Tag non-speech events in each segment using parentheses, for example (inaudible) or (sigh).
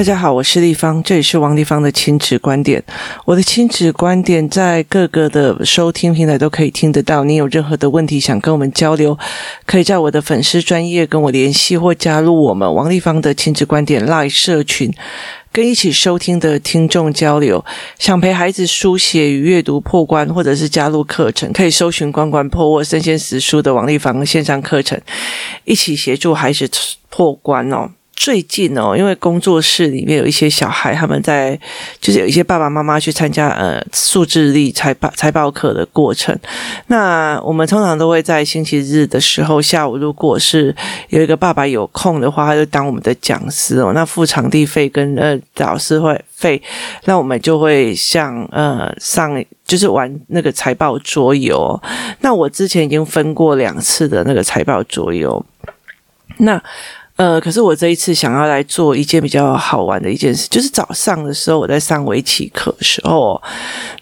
大家好，我是丽芳，这里是王立芳的亲子观点。我的亲子观点在各个的收听平台都可以听得到。你有任何的问题想跟我们交流，可以在我的粉丝专业跟我联系，或加入我们王立芳的亲子观点 Live 社群，跟一起收听的听众交流。想陪孩子书写与阅读破关，或者是加入课程，可以搜寻“关关破”或“生鲜时书”的王立芳线上课程，一起协助孩子破关哦。最近哦，因为工作室里面有一些小孩，他们在就是有一些爸爸妈妈去参加呃数字力财报财报课的过程。那我们通常都会在星期日的时候下午，如果是有一个爸爸有空的话，他就当我们的讲师哦。那付场地费跟呃导师会费，那我们就会像呃上就是玩那个财报桌游。那我之前已经分过两次的那个财报桌游，那。呃，可是我这一次想要来做一件比较好玩的一件事，就是早上的时候我在上围棋课的时候，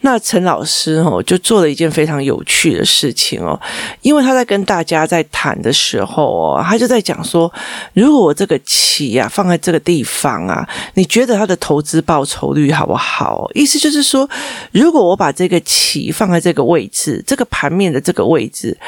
那陈老师哦就做了一件非常有趣的事情哦，因为他在跟大家在谈的时候哦，他就在讲说，如果我这个棋啊放在这个地方啊，你觉得它的投资报酬率好不好？意思就是说，如果我把这个棋放在这个位置，这个盘面的这个位置，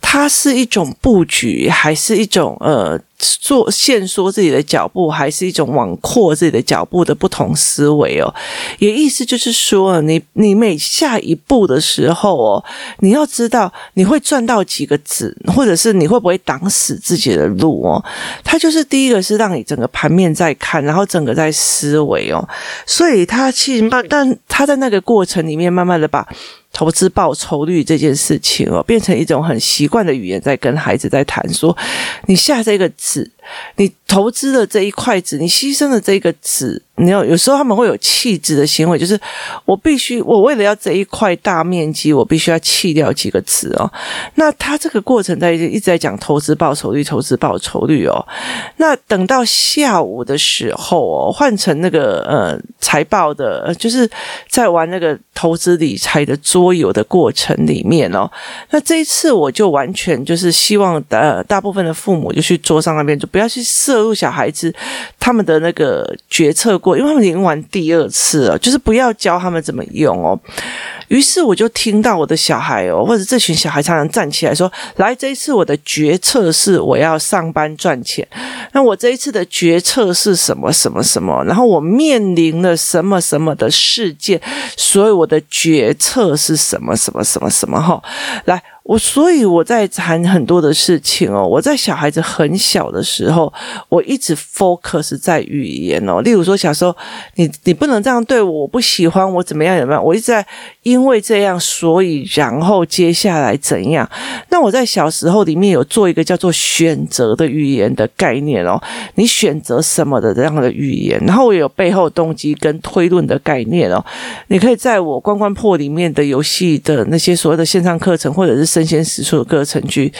它是一种布局，还是一种呃？做限缩自己的脚步，还是一种往扩自己的脚步的不同思维哦。也意思就是说，你你每下一步的时候哦，你要知道你会赚到几个子，或者是你会不会挡死自己的路哦。它就是第一个是让你整个盘面在看，然后整个在思维哦。所以他其实慢，但他在那个过程里面慢慢的把。投资报酬率这件事情哦，变成一种很习惯的语言，在跟孩子在谈说，你下这个子。你投资的这一块子，你牺牲的这个子，你要有时候他们会有弃子的行为，就是我必须，我为了要这一块大面积，我必须要弃掉几个子哦。那他这个过程在一直在讲投资报酬率，投资报酬率哦。那等到下午的时候哦，换成那个呃财报的，就是在玩那个投资理财的桌游的过程里面哦。那这一次我就完全就是希望呃大部分的父母就去桌上那边就不要。要去摄入小孩子他们的那个决策过，因为他们已经玩第二次了，就是不要教他们怎么用哦。于是我就听到我的小孩哦，或者这群小孩常常站起来说：“来，这一次我的决策是我要上班赚钱。那我这一次的决策是什么什么什么？然后我面临了什么什么的事件，所以我的决策是什么什么什么什么？哈，来。”我所以我在谈很多的事情哦。我在小孩子很小的时候，我一直 focus 在语言哦。例如说，小时候你你不能这样对我，我不喜欢我怎么样怎么样。我一直在因为这样，所以然后接下来怎样？那我在小时候里面有做一个叫做选择的语言的概念哦。你选择什么的这样的语言，然后我有背后动机跟推论的概念哦。你可以在我关关破里面的游戏的那些所谓的线上课程，或者是。生鲜时书的课程去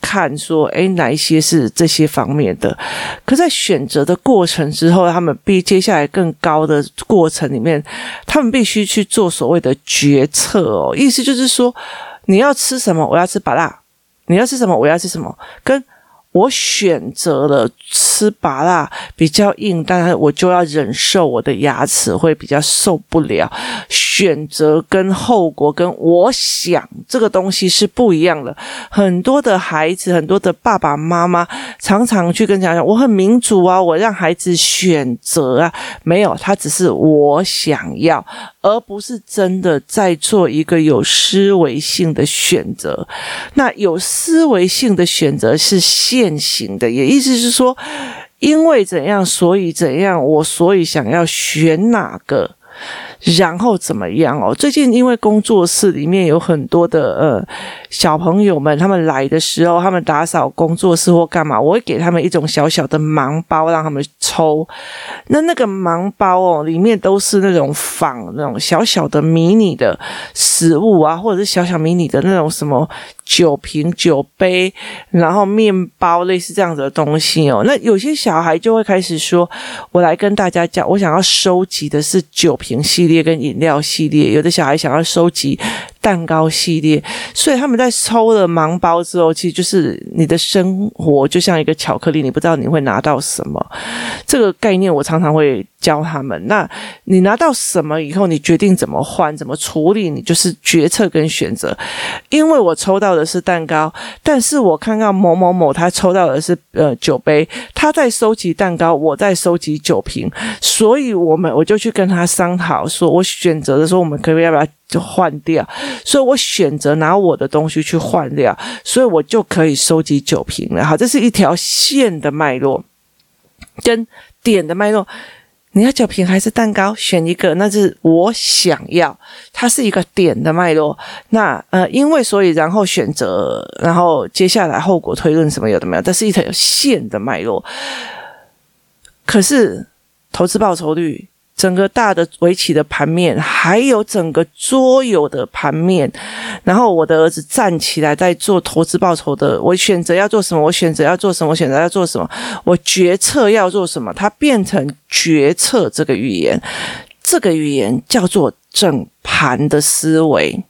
看，说，诶，哪一些是这些方面的？可在选择的过程之后，他们必接下来更高的过程里面，他们必须去做所谓的决策哦。意思就是说，你要吃什么？我要吃芭乐。你要吃什么？我要吃什么？跟我选择了吃芭乐比较硬，但是我就要忍受我的牙齿会比较受不了。选择跟后果跟我想这个东西是不一样的。很多的孩子，很多的爸爸妈妈常常去跟家长讲，我很民主啊，我让孩子选择啊，没有，他只是我想要，而不是真的在做一个有思维性的选择。那有思维性的选择是现行的，也意思是说，因为怎样，所以怎样，我所以想要选哪个。然后怎么样哦？最近因为工作室里面有很多的呃小朋友们，他们来的时候，他们打扫工作室或干嘛，我会给他们一种小小的盲包，让他们抽。那那个盲包哦，里面都是那种仿那种小小的迷你的食物啊，或者是小小迷你的那种什么酒瓶、酒杯，然后面包，类似这样子的东西哦。那有些小孩就会开始说：“我来跟大家讲，我想要收集的是酒瓶系系列。”跟饮料系列，有的小孩想要收集蛋糕系列，所以他们在抽了盲包之后，其实就是你的生活就像一个巧克力，你不知道你会拿到什么。这个概念我常常会教他们。那你拿到什么以后，你决定怎么换、怎么处理，你就是决策跟选择。因为我抽到的是蛋糕，但是我看到某某某他抽到的是呃酒杯，他在收集蛋糕，我在收集酒瓶，所以我们我就去跟他商讨，说我选择的时候，我们可不可以要不要就换掉？所以我选择拿我的东西去换掉，所以我就可以收集酒瓶了。好，这是一条线的脉络。跟点的脉络，你要酒瓶还是蛋糕？选一个，那是我想要。它是一个点的脉络。那呃，因为所以，然后选择，然后接下来后果推论什么有的没有？但是一条线的脉络。可是投资报酬率。整个大的围棋的盘面，还有整个桌游的盘面，然后我的儿子站起来在做投资报酬的，我选择要做什么，我选择要做什么，我选择要做什么，我决策要做什么，它变成决策这个语言，这个语言叫做整盘的思维。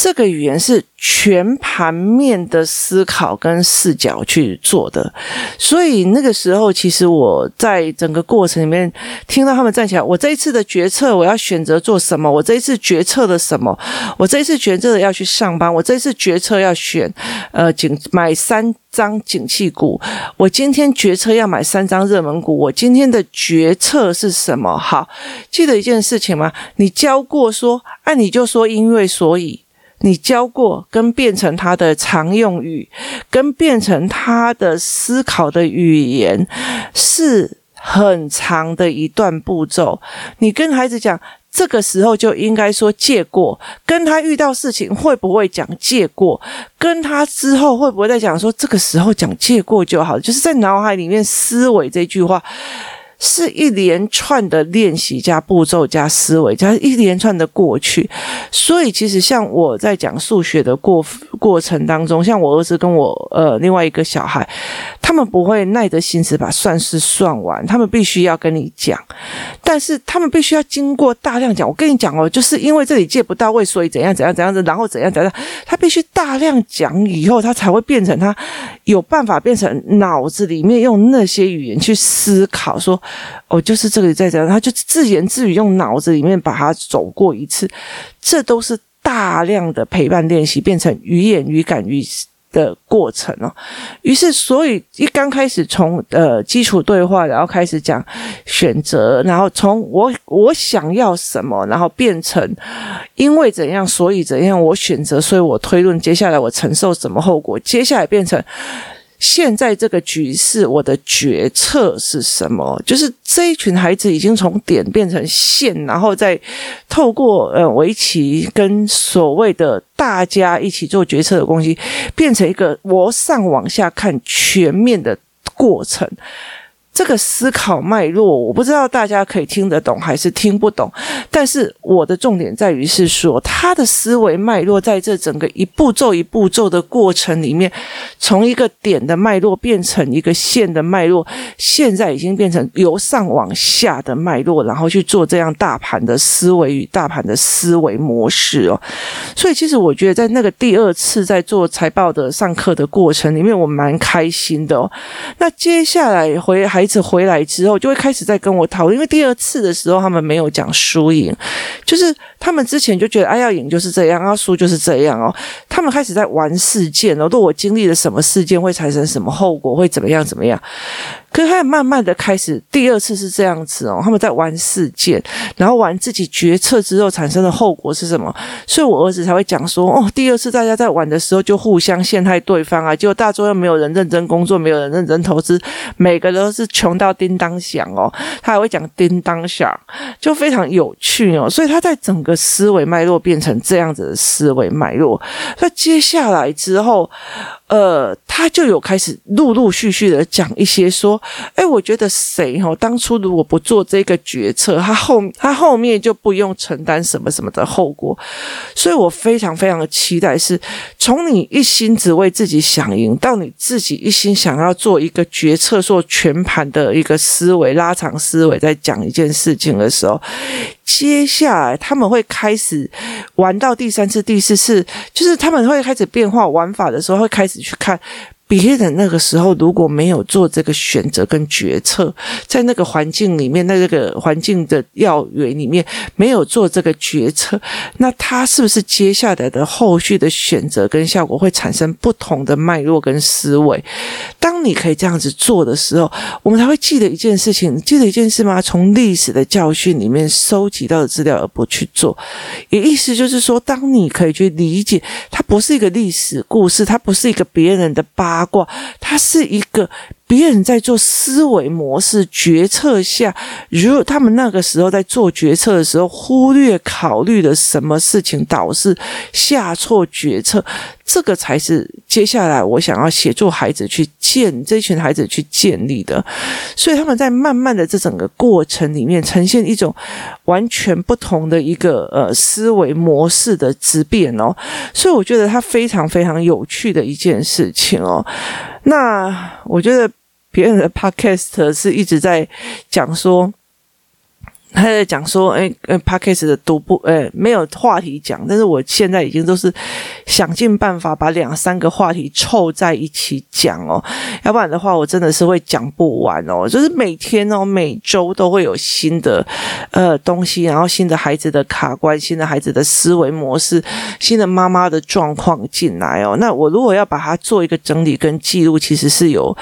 这个语言是全盘面的思考跟视角去做的，所以那个时候，其实我在整个过程里面听到他们站起来，我这一次的决策我要选择做什么？我这一次决策的什么？我这一次决策的要去上班？我这一次决策要选呃景买三张景气股？我今天决策要买三张热门股？我今天的决策是什么？好，记得一件事情吗？你教过说，啊，你就说因为所以。你教过，跟变成他的常用语，跟变成他的思考的语言，是很长的一段步骤。你跟孩子讲，这个时候就应该说借过，跟他遇到事情会不会讲借过，跟他之后会不会再讲说这个时候讲借过就好，就是在脑海里面思维这句话。是一连串的练习加步骤加思维加一连串的过去，所以其实像我在讲数学的过过程当中，像我儿子跟我呃另外一个小孩，他们不会耐着心思把算式算完，他们必须要跟你讲，但是他们必须要经过大量讲。我跟你讲哦，就是因为这里借不到位，所以怎样怎样怎样子，然后怎样怎样，他必须大量讲以后，他才会变成他有办法变成脑子里面用那些语言去思考说。哦，就是这个在这样，他就自言自语，用脑子里面把它走过一次，这都是大量的陪伴练习，变成语言语感语的过程哦。于是，所以一刚开始从呃基础对话，然后开始讲选择，然后从我我想要什么，然后变成因为怎样，所以怎样，我选择，所以我推论，接下来我承受什么后果，接下来变成。现在这个局势，我的决策是什么？就是这一群孩子已经从点变成线，然后再透过呃围棋跟所谓的大家一起做决策的东西，变成一个我上往下看全面的过程。这个思考脉络，我不知道大家可以听得懂还是听不懂，但是我的重点在于是说，他的思维脉络在这整个一步骤一步骤的过程里面，从一个点的脉络变成一个线的脉络，现在已经变成由上往下的脉络，然后去做这样大盘的思维与大盘的思维模式哦。所以，其实我觉得在那个第二次在做财报的上课的过程里面，我蛮开心的哦。那接下来回还。次回来之后，就会开始在跟我讨论，因为第二次的时候他们没有讲输赢，就是他们之前就觉得，哎，要赢就是这样，要输就是这样哦。他们开始在玩事件哦，如果我经历了什么事件，会产生什么后果，会怎么样怎么样。可是他慢慢的开始，第二次是这样子哦，他们在玩事件，然后玩自己决策之后产生的后果是什么？所以我儿子才会讲说，哦，第二次大家在玩的时候就互相陷害对方啊，结果大作又没有人认真工作，没有人认真投资，每个都是穷到叮当响哦。他还会讲叮当响，就非常有趣哦。所以他在整个思维脉络变成这样子的思维脉络，那接下来之后。呃，他就有开始陆陆续续的讲一些说，哎，我觉得谁哦，当初如果不做这个决策，他后他后面就不用承担什么什么的后果，所以我非常非常的期待是，是从你一心只为自己想赢，到你自己一心想要做一个决策，做全盘的一个思维，拉长思维，在讲一件事情的时候。接下来他们会开始玩到第三次、第四次，就是他们会开始变化玩法的时候，会开始去看别人那个时候如果没有做这个选择跟决策，在那个环境里面，那这个环境的要员里面没有做这个决策，那他是不是接下来的后续的选择跟效果会产生不同的脉络跟思维？当你可以这样子做的时候，我们才会记得一件事情，记得一件事吗？从历史的教训里面收集到的资料，而不去做，也意思就是说，当你可以去理解，它不是一个历史故事，它不是一个别人的八。八卦，它是一个。别人在做思维模式决策下，如他们那个时候在做决策的时候忽略考虑了什么事情，导致下错决策，这个才是接下来我想要协助孩子去建这群孩子去建立的。所以他们在慢慢的这整个过程里面，呈现一种完全不同的一个呃思维模式的质变哦。所以我觉得它非常非常有趣的一件事情哦。那我觉得。别人的 podcast 是一直在讲说。他在讲说，哎，呃，Podcast 的读不，哎，没有话题讲，但是我现在已经都是想尽办法把两三个话题凑在一起讲哦，要不然的话，我真的是会讲不完哦。就是每天哦，每周都会有新的呃东西，然后新的孩子的卡关，新的孩子的思维模式，新的妈妈的状况进来哦。那我如果要把它做一个整理跟记录，其实是有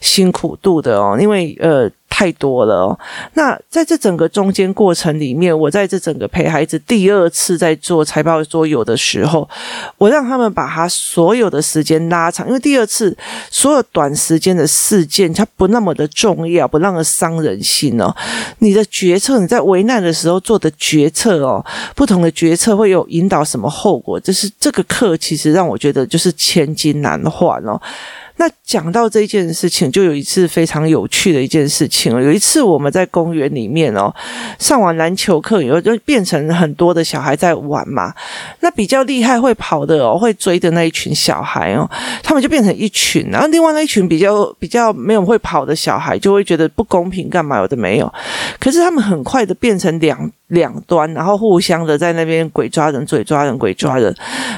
辛苦度的哦，因为呃。太多了哦。那在这整个中间过程里面，我在这整个陪孩子第二次在做财报桌游的时候，我让他们把他所有的时间拉长，因为第二次所有短时间的事件，它不那么的重要，不那么伤人心哦。你的决策，你在危难的时候做的决策哦，不同的决策会有引导什么后果？就是这个课，其实让我觉得就是千金难换哦。那讲到这件事情，就有一次非常有趣的一件事情。有一次我们在公园里面哦，上完篮球课以后，就变成很多的小孩在玩嘛。那比较厉害会跑的哦，会追的那一群小孩哦，他们就变成一群。然后另外那一群比较比较没有会跑的小孩，就会觉得不公平，干嘛有的没有。可是他们很快的变成两两端，然后互相的在那边鬼抓人、嘴抓人、鬼抓人。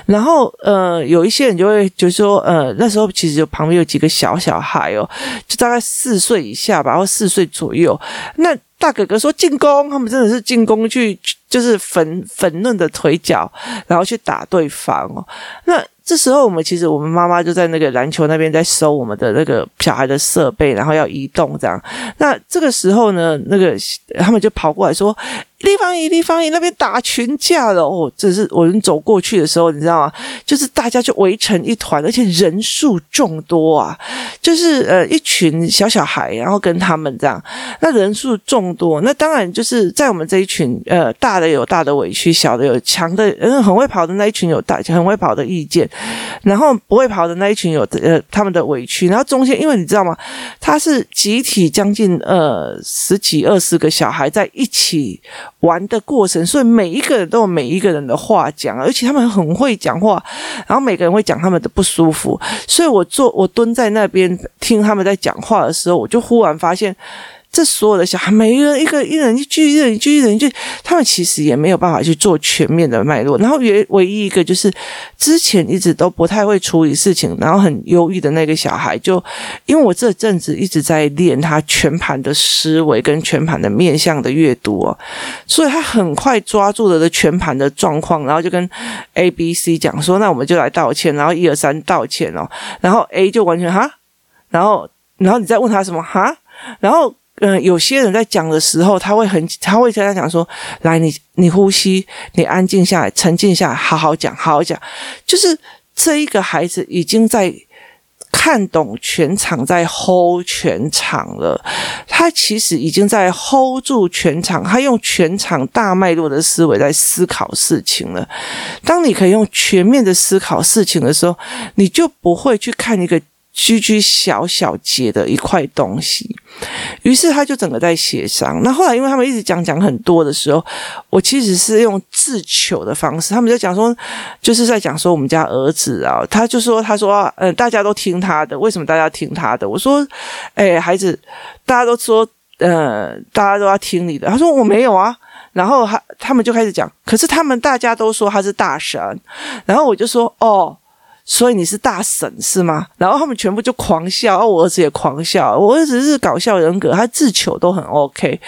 然后呃，有一些人就会就说呃，那时候其实就旁边。有几个小小孩哦，就大概四岁以下吧，或四岁左右。那大哥哥说进攻，他们真的是进攻去，就是粉粉嫩的腿脚，然后去打对方哦。那这时候我们其实我们妈妈就在那个篮球那边在收我们的那个小孩的设备，然后要移动这样。那这个时候呢，那个他们就跑过来说。立方体，立方体那边打群架了哦！这是我们走过去的时候，你知道吗？就是大家就围成一团，而且人数众多啊！就是呃一群小小孩，然后跟他们这样，那人数众多，那当然就是在我们这一群呃大的有大的委屈，小的有强的，嗯，很会跑的那一群有大很会跑的意见，然后不会跑的那一群有呃他们的委屈，然后中间因为你知道吗？他是集体将近呃十几二十个小孩在一起。玩的过程，所以每一个人都有每一个人的话讲，而且他们很会讲话，然后每个人会讲他们的不舒服，所以我坐我蹲在那边听他们在讲话的时候，我就忽然发现。这所有的小孩，每一个一个一人一句，一人一句，一人一句，他们其实也没有办法去做全面的脉络。然后唯唯一一个就是之前一直都不太会处理事情，然后很忧郁的那个小孩，就因为我这阵子一直在练他全盘的思维跟全盘的面向的阅读哦，所以他很快抓住了的全盘的状况，然后就跟 A、B、C 讲说：“那我们就来道歉。”然后一二三道歉哦，然后 A 就完全哈，然后然后你再问他什么哈，然后。嗯、有些人在讲的时候，他会很，他会跟他讲说：“来，你你呼吸，你安静下来，沉静下来，好好讲，好好讲。”就是这一个孩子已经在看懂全场，在 hold 全场了。他其实已经在 hold 住全场，他用全场大脉络的思维在思考事情了。当你可以用全面的思考事情的时候，你就不会去看一个。区区小小节的一块东西，于是他就整个在协商。那后来，因为他们一直讲讲很多的时候，我其实是用自求的方式。他们就讲说，就是在讲说我们家儿子啊，他就说，他说，呃，大家都听他的，为什么大家听他的？我说，哎，孩子，大家都说，呃，大家都要听你的。他说我没有啊。然后他他们就开始讲，可是他们大家都说他是大神。然后我就说，哦。所以你是大婶是吗？然后他们全部就狂笑，然后我儿子也狂笑。我儿子是搞笑人格，他自糗都很 OK。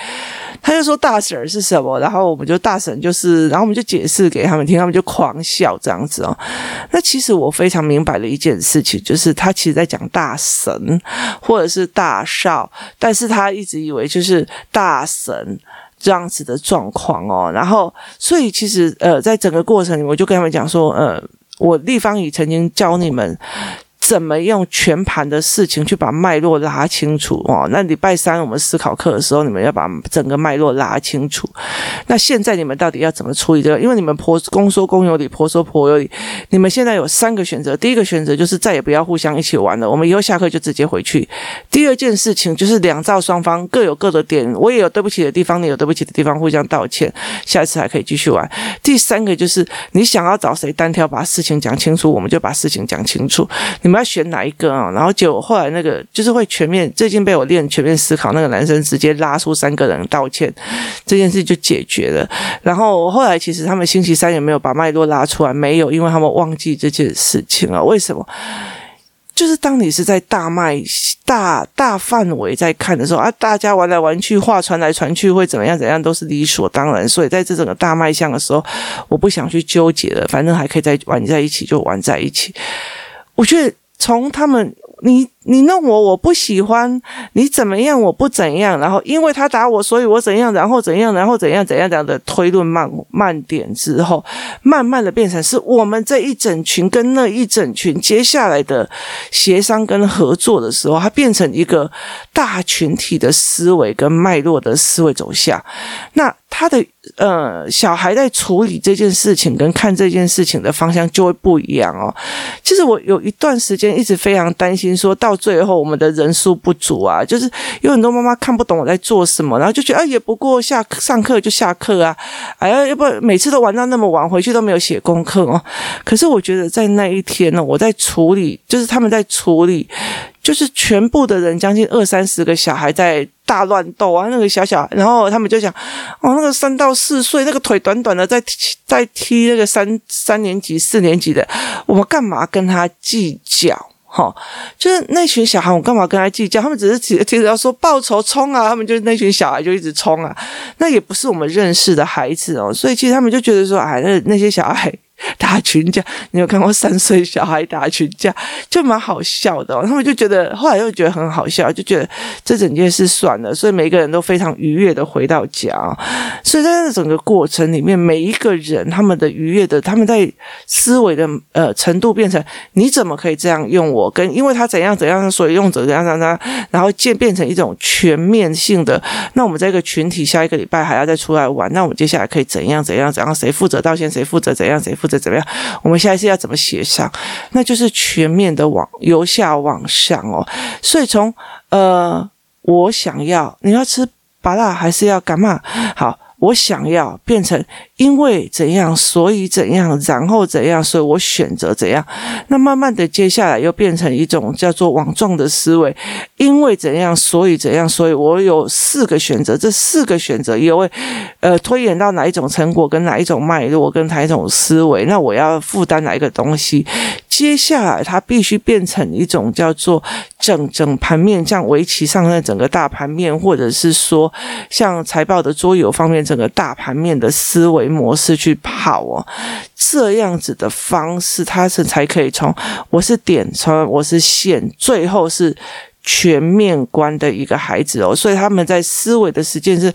他就说大婶是什么？然后我们就大婶就是，然后我们就解释给他们听，他们就狂笑这样子哦。那其实我非常明白的一件事情，就是他其实在讲大神或者是大少，但是他一直以为就是大神这样子的状况哦。然后所以其实呃，在整个过程里，我就跟他们讲说，呃。我立方已曾经教你们。怎么用全盘的事情去把脉络拉清楚哦？那礼拜三我们思考课的时候，你们要把整个脉络拉清楚。那现在你们到底要怎么处理这个？因为你们婆公说公有理，婆说婆有理。你们现在有三个选择：第一个选择就是再也不要互相一起玩了，我们以后下课就直接回去；第二件事情就是两造双方各有各的点，我也有对不起的地方，你有对不起的地方，互相道歉，下一次还可以继续玩；第三个就是你想要找谁单挑，把事情讲清楚，我们就把事情讲清楚。你们。我要选哪一个啊？然后结果后来那个就是会全面，最近被我练全面思考，那个男生直接拉出三个人道歉，这件事就解决了。然后后来其实他们星期三也没有把脉络拉出来，没有，因为他们忘记这件事情了。为什么？就是当你是在大脉大大范围在看的时候啊，大家玩来玩去，话传来传去，会怎么样怎样都是理所当然。所以在这整个大脉象的时候，我不想去纠结了，反正还可以再玩在一起，就玩在一起。我觉得。从他们，你你弄我，我不喜欢你怎么样，我不怎样，然后因为他打我，所以我怎样，然后怎样，然后怎样怎样这样的推论慢慢点之后，慢慢的变成是我们这一整群跟那一整群接下来的协商跟合作的时候，它变成一个大群体的思维跟脉络的思维走向，那。他的呃，小孩在处理这件事情跟看这件事情的方向就会不一样哦。其实我有一段时间一直非常担心，说到最后我们的人数不足啊，就是有很多妈妈看不懂我在做什么，然后就觉得啊，也不过下课上课就下课啊，哎呀，要不每次都玩到那么晚，回去都没有写功课哦。可是我觉得在那一天呢，我在处理，就是他们在处理。就是全部的人，将近二三十个小孩在大乱斗啊！那个小小，然后他们就讲，哦，那个三到四岁，那个腿短短的，在踢在踢那个三三年级、四年级的，我们干嘛跟他计较？哈，就是那群小孩，我干嘛跟他计较？他们只是提提着要说报仇冲啊！他们就是那群小孩就一直冲啊！那也不是我们认识的孩子哦，所以其实他们就觉得说，哎，那那些小孩。打群架，你有看过三岁小孩打群架，就蛮好笑的。他们就觉得，后来又觉得很好笑，就觉得这整件事算了。所以每个人都非常愉悦的回到家。所以在这整个过程里面，每一个人他们的愉悦的，他们在思维的呃程度变成，你怎么可以这样用我？跟因为他怎样怎样，所以用怎样怎样，然后渐变成一种全面性的。那我们这个群体下一个礼拜还要再出来玩，那我们接下来可以怎样怎样怎样？谁负责道歉？谁负责怎样？谁负或者？怎么样？我们下一次要怎么协商？那就是全面的往由下往上哦。所以从呃，我想要你要吃麻辣还是要干嘛？好。我想要变成因为怎样，所以怎样，然后怎样，所以我选择怎样。那慢慢的，接下来又变成一种叫做网状的思维，因为怎样，所以怎样，所以我有四个选择，这四个选择也会呃推演到哪一种成果，跟哪一种脉络，跟哪一种思维。那我要负担哪一个东西？接下来，它必须变成一种叫做整整盘面，像围棋上的整个大盘面，或者是说像财报的桌游方面整个大盘面的思维模式去跑哦，这样子的方式，它是才可以从我是点，从我是线，最后是。全面观的一个孩子哦，所以他们在思维的时间是，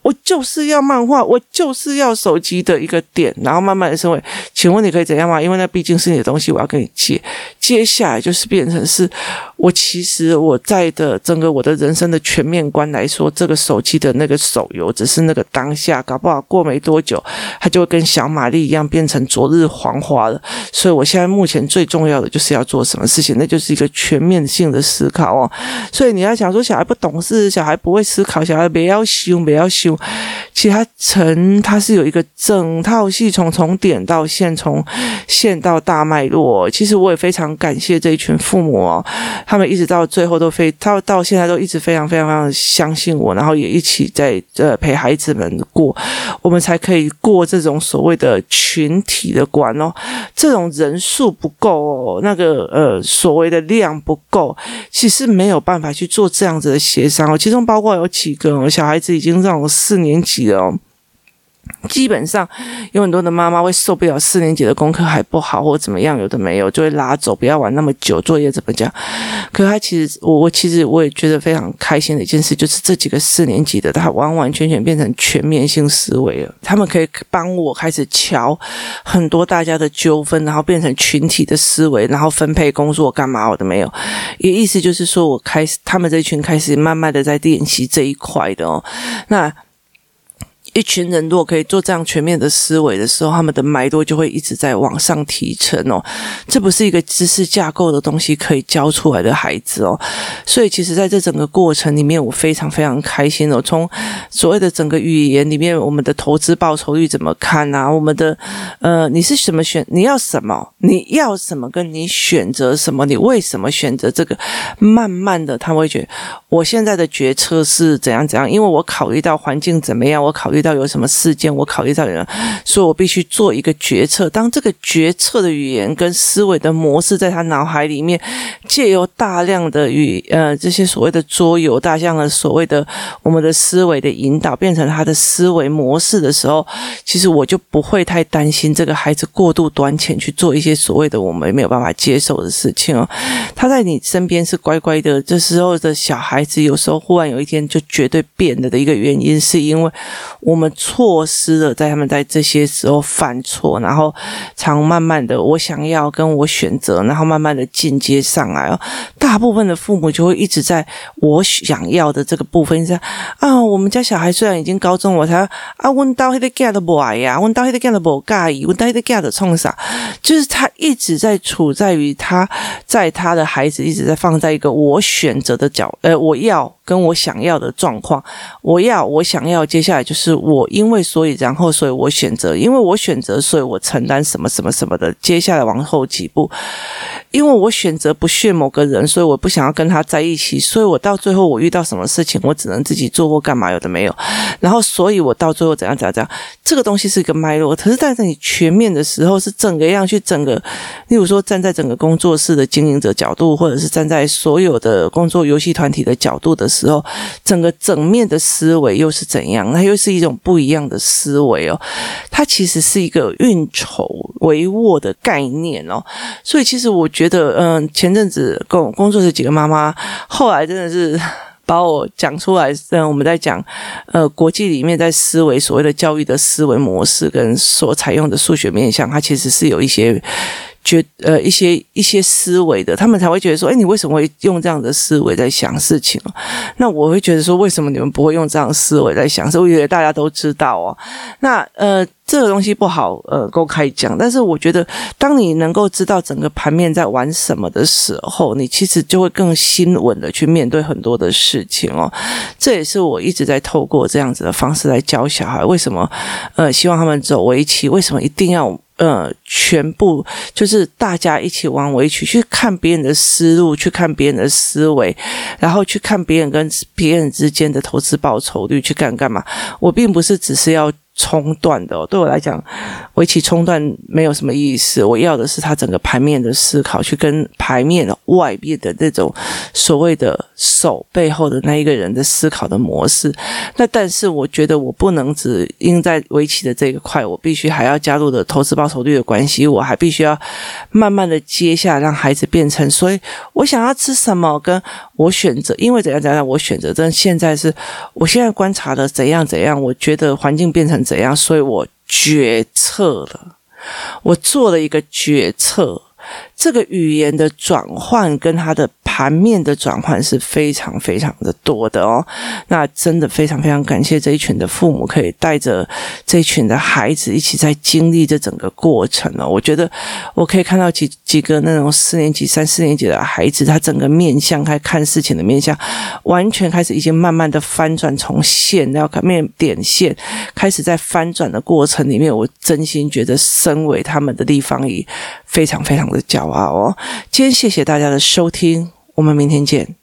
我就是要漫画，我就是要手机的一个点，然后慢慢的升维。请问你可以怎样吗？因为那毕竟是你的东西，我要跟你借。接下来就是变成是，我其实我在的整个我的人生的全面观来说，这个手机的那个手游只是那个当下，搞不好过没多久，它就会跟小玛丽一样变成昨日黄花了。所以我现在目前最重要的就是要做什么事情，那就是一个全面性的思考哦。所以你要想说小孩不懂事，小孩不会思考，小孩不要凶，不要凶。其实它成它是有一个整套系统，从点到线，从线到大脉络。其实我也非常感谢这一群父母哦，他们一直到最后都非，他到现在都一直非常非常非常相信我，然后也一起在呃陪孩子们过，我们才可以过这种所谓的群体的关哦。这种人数不够哦，那个呃所谓的量不够，其实没有办法去做这样子的协商哦。其中包括有几个，小孩子已经让我四年级哦。基本上有很多的妈妈会受不了四年级的功课还不好或怎么样，有的没有就会拉走，不要玩那么久，作业怎么讲？可他其实我我其实我也觉得非常开心的一件事，就是这几个四年级的他完完全全变成全面性思维了，他们可以帮我开始瞧很多大家的纠纷，然后变成群体的思维，然后分配工作干嘛我都没有，也意思就是说我开始他们这群开始慢慢的在练习这一块的哦，那。一群人如果可以做这样全面的思维的时候，他们的脉络就会一直在往上提升哦。这不是一个知识架构的东西可以教出来的孩子哦。所以，其实在这整个过程里面，我非常非常开心哦。从所谓的整个语言里面，我们的投资报酬率怎么看啊？我们的呃，你是什么选？你要什么？你要什么？跟你选择什么？你为什么选择这个？慢慢的，他会觉得我现在的决策是怎样怎样，因为我考虑到环境怎么样，我考虑。遇到有什么事件，我考虑到人，所以我必须做一个决策。当这个决策的语言跟思维的模式在他脑海里面，借由大量的语呃这些所谓的桌游，大量的所谓的我们的思维的引导，变成他的思维模式的时候，其实我就不会太担心这个孩子过度短浅去做一些所谓的我们没有办法接受的事情哦。他在你身边是乖乖的，这时候的小孩子有时候忽然有一天就绝对变了的一个原因，是因为。我们错失了在他们在这些时候犯错，然后常慢慢的我想要跟我选择，然后慢慢的进阶上来哦。大部分的父母就会一直在我想要的这个部分上啊。我们家小孩虽然已经高中，我才啊，问到他的 get 不爱呀，问到他的 get 不介意，问到他的 get 冲啥，就是他一直在处在于他在他的孩子一直在放在一个我选择的角，呃，我要。跟我想要的状况，我要我想要，接下来就是我因为所以然后所以我选择，因为我选择所以我承担什么什么什么的，接下来往后几步，因为我选择不屑某个人，所以我不想要跟他在一起，所以我到最后我遇到什么事情，我只能自己做或干嘛，有的没有，然后所以我到最后怎样怎样怎样，这个东西是一个脉络，可是在这里全面的时候是整个样去整个，例如说站在整个工作室的经营者角度，或者是站在所有的工作游戏团体的角度的时候。时候，整个整面的思维又是怎样？那又是一种不一样的思维哦。它其实是一个运筹帷幄的概念哦。所以，其实我觉得，嗯，前阵子跟我工作的几个妈妈，后来真的是 (laughs) 把我讲出来。嗯，我们在讲，呃，国际里面在思维所谓的教育的思维模式跟所采用的数学面向，它其实是有一些。觉呃一些一些思维的，他们才会觉得说，哎，你为什么会用这样的思维在想事情？那我会觉得说，为什么你们不会用这样的思维在想？所以我觉得大家都知道哦。那呃，这个东西不好呃公开讲，但是我觉得，当你能够知道整个盘面在玩什么的时候，你其实就会更心稳的去面对很多的事情哦。这也是我一直在透过这样子的方式来教小孩，为什么呃希望他们走围棋，为什么一定要。呃，全部就是大家一起玩围棋，去看别人的思路，去看别人的思维，然后去看别人跟别人之间的投资报酬率，去干干嘛？我并不是只是要。冲断的哦，对我来讲，围棋冲断没有什么意思。我要的是他整个盘面的思考，去跟牌面外面的那种所谓的手背后的那一个人的思考的模式。那但是我觉得我不能只因在围棋的这一块，我必须还要加入的投资报酬率的关系，我还必须要慢慢的接下让孩子变成。所以我想要吃什么，跟我选择，因为怎样怎样，我选择。但现在是我现在观察的怎样怎样，我觉得环境变成。怎样？所以我决策了，我做了一个决策。这个语言的转换跟它的盘面的转换是非常非常的多的哦。那真的非常非常感谢这一群的父母，可以带着这一群的孩子一起在经历这整个过程哦。我觉得我可以看到几几个那种四年级、三四年级的孩子，他整个面向开看事情的面向，完全开始已经慢慢的翻转，从线要看面点线开始在翻转的过程里面，我真心觉得身为他们的地方也非常非常的骄傲哦。今天谢谢大家的收听，我们明天见。